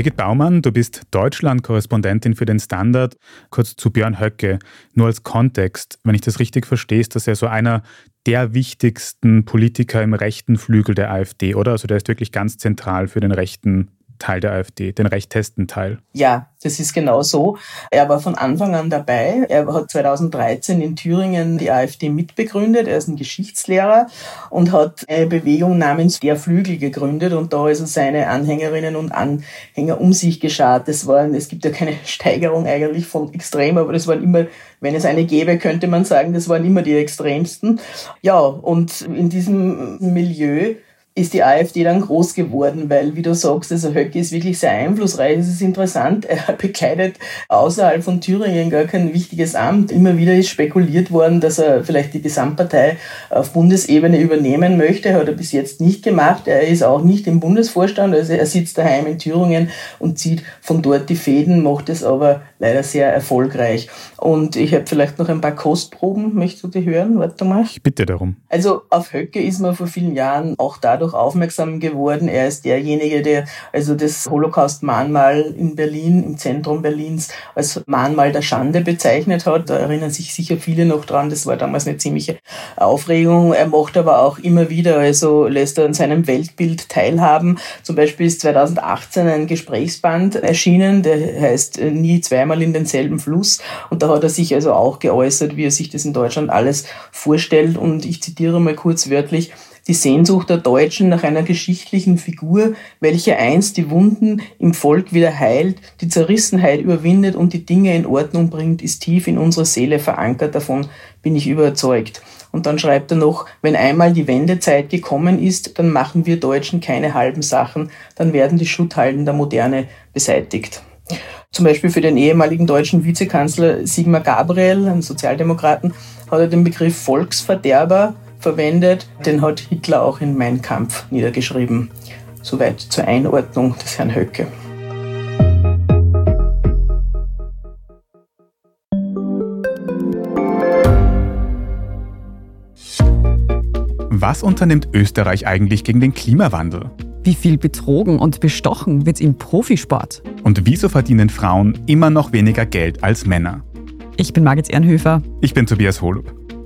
Birgit Baumann, du bist Deutschland-Korrespondentin für den Standard. Kurz zu Björn Höcke. Nur als Kontext, wenn ich das richtig verstehe, ist das ja so einer der wichtigsten Politiker im rechten Flügel der AfD, oder? Also der ist wirklich ganz zentral für den rechten Teil der AfD, den rechtesten Teil. Ja, das ist genau so. Er war von Anfang an dabei. Er hat 2013 in Thüringen die AfD mitbegründet. Er ist ein Geschichtslehrer und hat eine Bewegung namens Der Flügel gegründet und da ist er seine Anhängerinnen und Anhänger um sich geschart. Das waren, es gibt ja keine Steigerung eigentlich von extrem, aber das waren immer, wenn es eine gäbe, könnte man sagen, das waren immer die extremsten. Ja, und in diesem Milieu ist die AfD dann groß geworden, weil, wie du sagst, also Höcke ist wirklich sehr einflussreich. Es ist interessant, er bekleidet außerhalb von Thüringen gar kein wichtiges Amt. Immer wieder ist spekuliert worden, dass er vielleicht die Gesamtpartei auf Bundesebene übernehmen möchte. Hat er bis jetzt nicht gemacht. Er ist auch nicht im Bundesvorstand, also er sitzt daheim in Thüringen und zieht von dort die Fäden, macht es aber leider sehr erfolgreich. Und ich habe vielleicht noch ein paar Kostproben, möchtest du die hören? Warte mal. Ich bitte darum. Also auf Höcke ist man vor vielen Jahren auch dadurch aufmerksam geworden. Er ist derjenige, der also das Holocaust-Mahnmal in Berlin, im Zentrum Berlins, als Mahnmal der Schande bezeichnet hat. Da erinnern sich sicher viele noch dran. Das war damals eine ziemliche Aufregung. Er macht aber auch immer wieder, also lässt er an seinem Weltbild teilhaben. Zum Beispiel ist 2018 ein Gesprächsband erschienen, der heißt Nie zweimal in denselben Fluss. Und da hat er sich also auch geäußert, wie er sich das in Deutschland alles vorstellt. Und ich zitiere mal kurz wörtlich, die Sehnsucht der Deutschen nach einer geschichtlichen Figur, welche einst die Wunden im Volk wieder heilt, die Zerrissenheit überwindet und die Dinge in Ordnung bringt, ist tief in unserer Seele verankert. Davon bin ich überzeugt. Und dann schreibt er noch, wenn einmal die Wendezeit gekommen ist, dann machen wir Deutschen keine halben Sachen, dann werden die Schutthalden der Moderne beseitigt. Zum Beispiel für den ehemaligen deutschen Vizekanzler Sigmar Gabriel, einen Sozialdemokraten, hat er den Begriff Volksverderber verwendet. Den hat Hitler auch in Mein Kampf niedergeschrieben. Soweit zur Einordnung des Herrn Höcke. Was unternimmt Österreich eigentlich gegen den Klimawandel? Wie viel betrogen und bestochen wird im Profisport? Und wieso verdienen Frauen immer noch weniger Geld als Männer? Ich bin Margit Ehrenhöfer. Ich bin Tobias Holub.